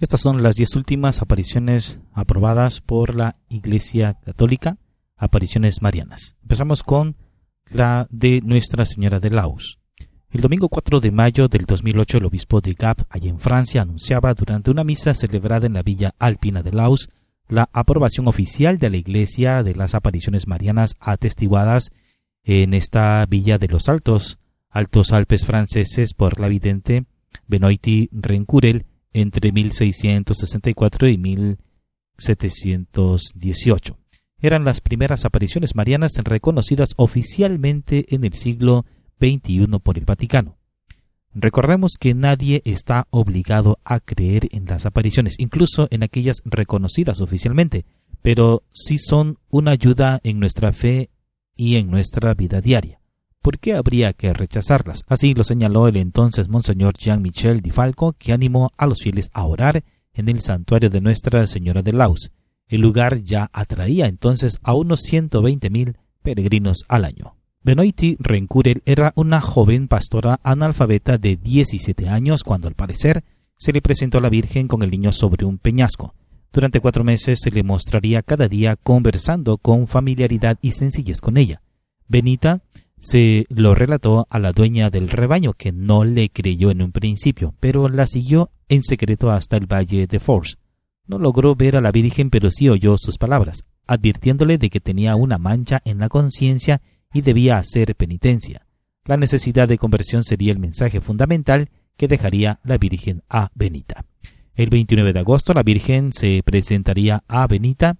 Estas son las diez últimas apariciones aprobadas por la Iglesia Católica, apariciones marianas. Empezamos con la de Nuestra Señora de Laus. El domingo 4 de mayo del 2008, el obispo de Gap, allá en Francia, anunciaba durante una misa celebrada en la villa alpina de Laus la aprobación oficial de la Iglesia de las apariciones marianas atestiguadas en esta villa de los Altos, Altos Alpes franceses por la vidente Benoiti Rencurel entre 1664 y 1718. Eran las primeras apariciones marianas reconocidas oficialmente en el siglo XXI por el Vaticano. Recordemos que nadie está obligado a creer en las apariciones, incluso en aquellas reconocidas oficialmente, pero sí son una ayuda en nuestra fe y en nuestra vida diaria. ¿Por qué habría que rechazarlas? Así lo señaló el entonces Monseñor Jean-Michel Di Falco, que animó a los fieles a orar en el santuario de Nuestra Señora de Laus. El lugar ya atraía entonces a unos 120.000 peregrinos al año. Benoiti Rencurel era una joven pastora analfabeta de 17 años cuando al parecer se le presentó a la Virgen con el niño sobre un peñasco. Durante cuatro meses se le mostraría cada día conversando con familiaridad y sencillez con ella. Benita se lo relató a la dueña del rebaño, que no le creyó en un principio, pero la siguió en secreto hasta el valle de Force. No logró ver a la Virgen, pero sí oyó sus palabras, advirtiéndole de que tenía una mancha en la conciencia y debía hacer penitencia. La necesidad de conversión sería el mensaje fundamental que dejaría la Virgen a Benita. El 29 de agosto la Virgen se presentaría a Benita.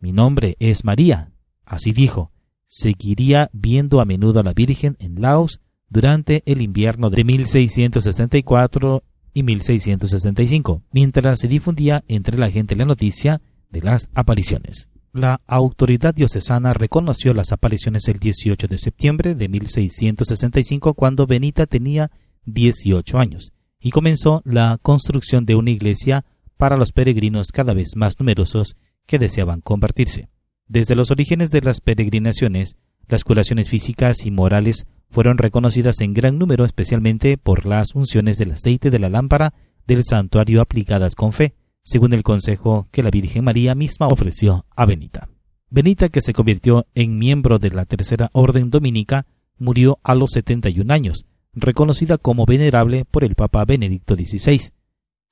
Mi nombre es María. Así dijo seguiría viendo a menudo a la Virgen en Laos durante el invierno de 1664 y 1665, mientras se difundía entre la gente la noticia de las apariciones. La autoridad diocesana reconoció las apariciones el 18 de septiembre de 1665 cuando Benita tenía 18 años y comenzó la construcción de una iglesia para los peregrinos cada vez más numerosos que deseaban convertirse. Desde los orígenes de las peregrinaciones, las curaciones físicas y morales fueron reconocidas en gran número especialmente por las unciones del aceite de la lámpara del santuario aplicadas con fe, según el consejo que la Virgen María misma ofreció a Benita. Benita, que se convirtió en miembro de la Tercera Orden Dominica, murió a los 71 años, reconocida como venerable por el Papa Benedicto XVI.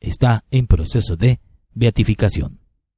Está en proceso de beatificación.